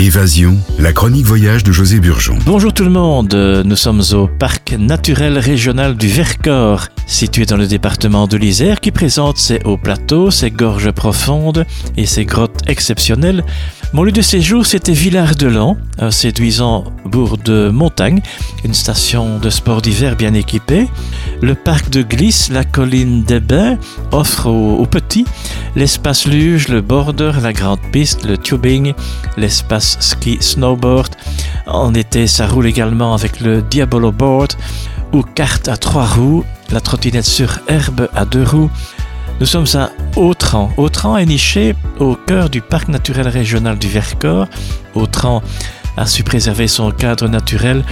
Évasion, la chronique voyage de José Burgeon. Bonjour tout le monde, nous sommes au parc naturel régional du Vercors, situé dans le département de l'Isère, qui présente ses hauts plateaux, ses gorges profondes et ses grottes exceptionnelles. Mon lieu de séjour, c'était Villard-de-Lans, un séduisant bourg de montagne, une station de sport d'hiver bien équipée. Le parc de glisse, la colline des Bains, offre aux, petits l'espace luge, le border, la grande piste, le tubing, l'espace ski snowboard. En été, ça roule également avec le Diabolo Board ou carte à trois roues, la trottinette sur herbe à deux roues. Nous sommes à Autran. Autran est niché au cœur du parc naturel régional du Vercors. Autran a su préserver son cadre naturel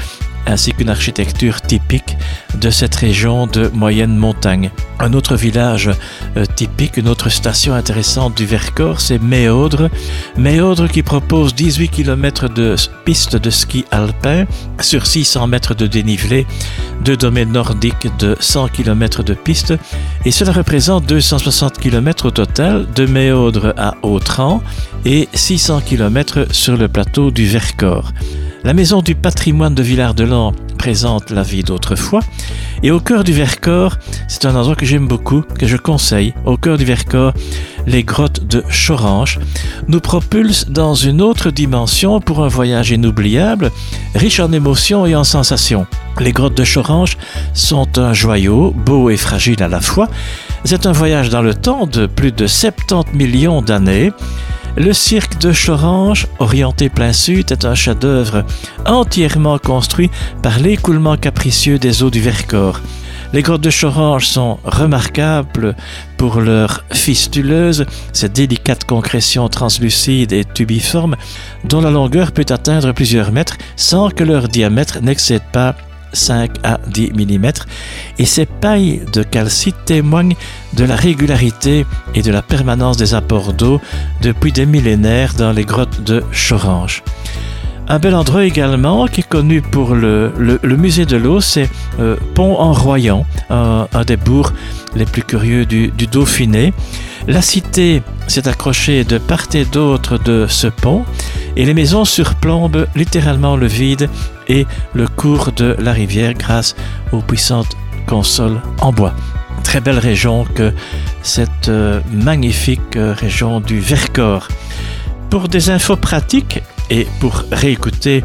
ainsi qu'une architecture typique de cette région de moyenne montagne. Un autre village euh, typique, une autre station intéressante du Vercors, c'est Méaudre. Méaudre qui propose 18 km de pistes de ski alpin sur 600 mètres de dénivelé, deux domaines nordiques de 100 km de pistes, et cela représente 260 km au total de Méaudre à Autran et 600 km sur le plateau du Vercors. La maison du patrimoine de Villard-de-Lans présente la vie d'autrefois. Et au cœur du Vercors, c'est un endroit que j'aime beaucoup, que je conseille. Au cœur du Vercors, les grottes de Chorange nous propulsent dans une autre dimension pour un voyage inoubliable, riche en émotions et en sensations. Les grottes de Chorange sont un joyau, beau et fragile à la fois. C'est un voyage dans le temps de plus de 70 millions d'années. Le cirque de Chorange, orienté plein sud, est un chef-d'œuvre entièrement construit par l'écoulement capricieux des eaux du Vercors. Les grottes de Chorange sont remarquables pour leur fistuleuse, cette délicate concrétion translucide et tubiforme dont la longueur peut atteindre plusieurs mètres sans que leur diamètre n'excède pas 5 à 10 mm, et ces pailles de calcite témoignent de la régularité et de la permanence des apports d'eau depuis des millénaires dans les grottes de Chorange. Un bel endroit également qui est connu pour le, musée de l'eau, c'est euh, Pont-en-Royan, un, des bourgs les plus curieux du, du Dauphiné. La cité s'est accrochée de part et d'autre de ce pont et les maisons surplombent littéralement le vide et le cours de la rivière grâce aux puissantes consoles en bois. Très belle région que cette euh, magnifique euh, région du Vercors. Pour des infos pratiques, et pour réécouter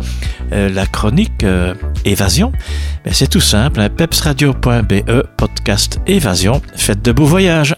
euh, la chronique euh, Évasion, ben, c'est tout simple, hein, pepsradio.be, podcast Évasion. Faites de beaux voyages.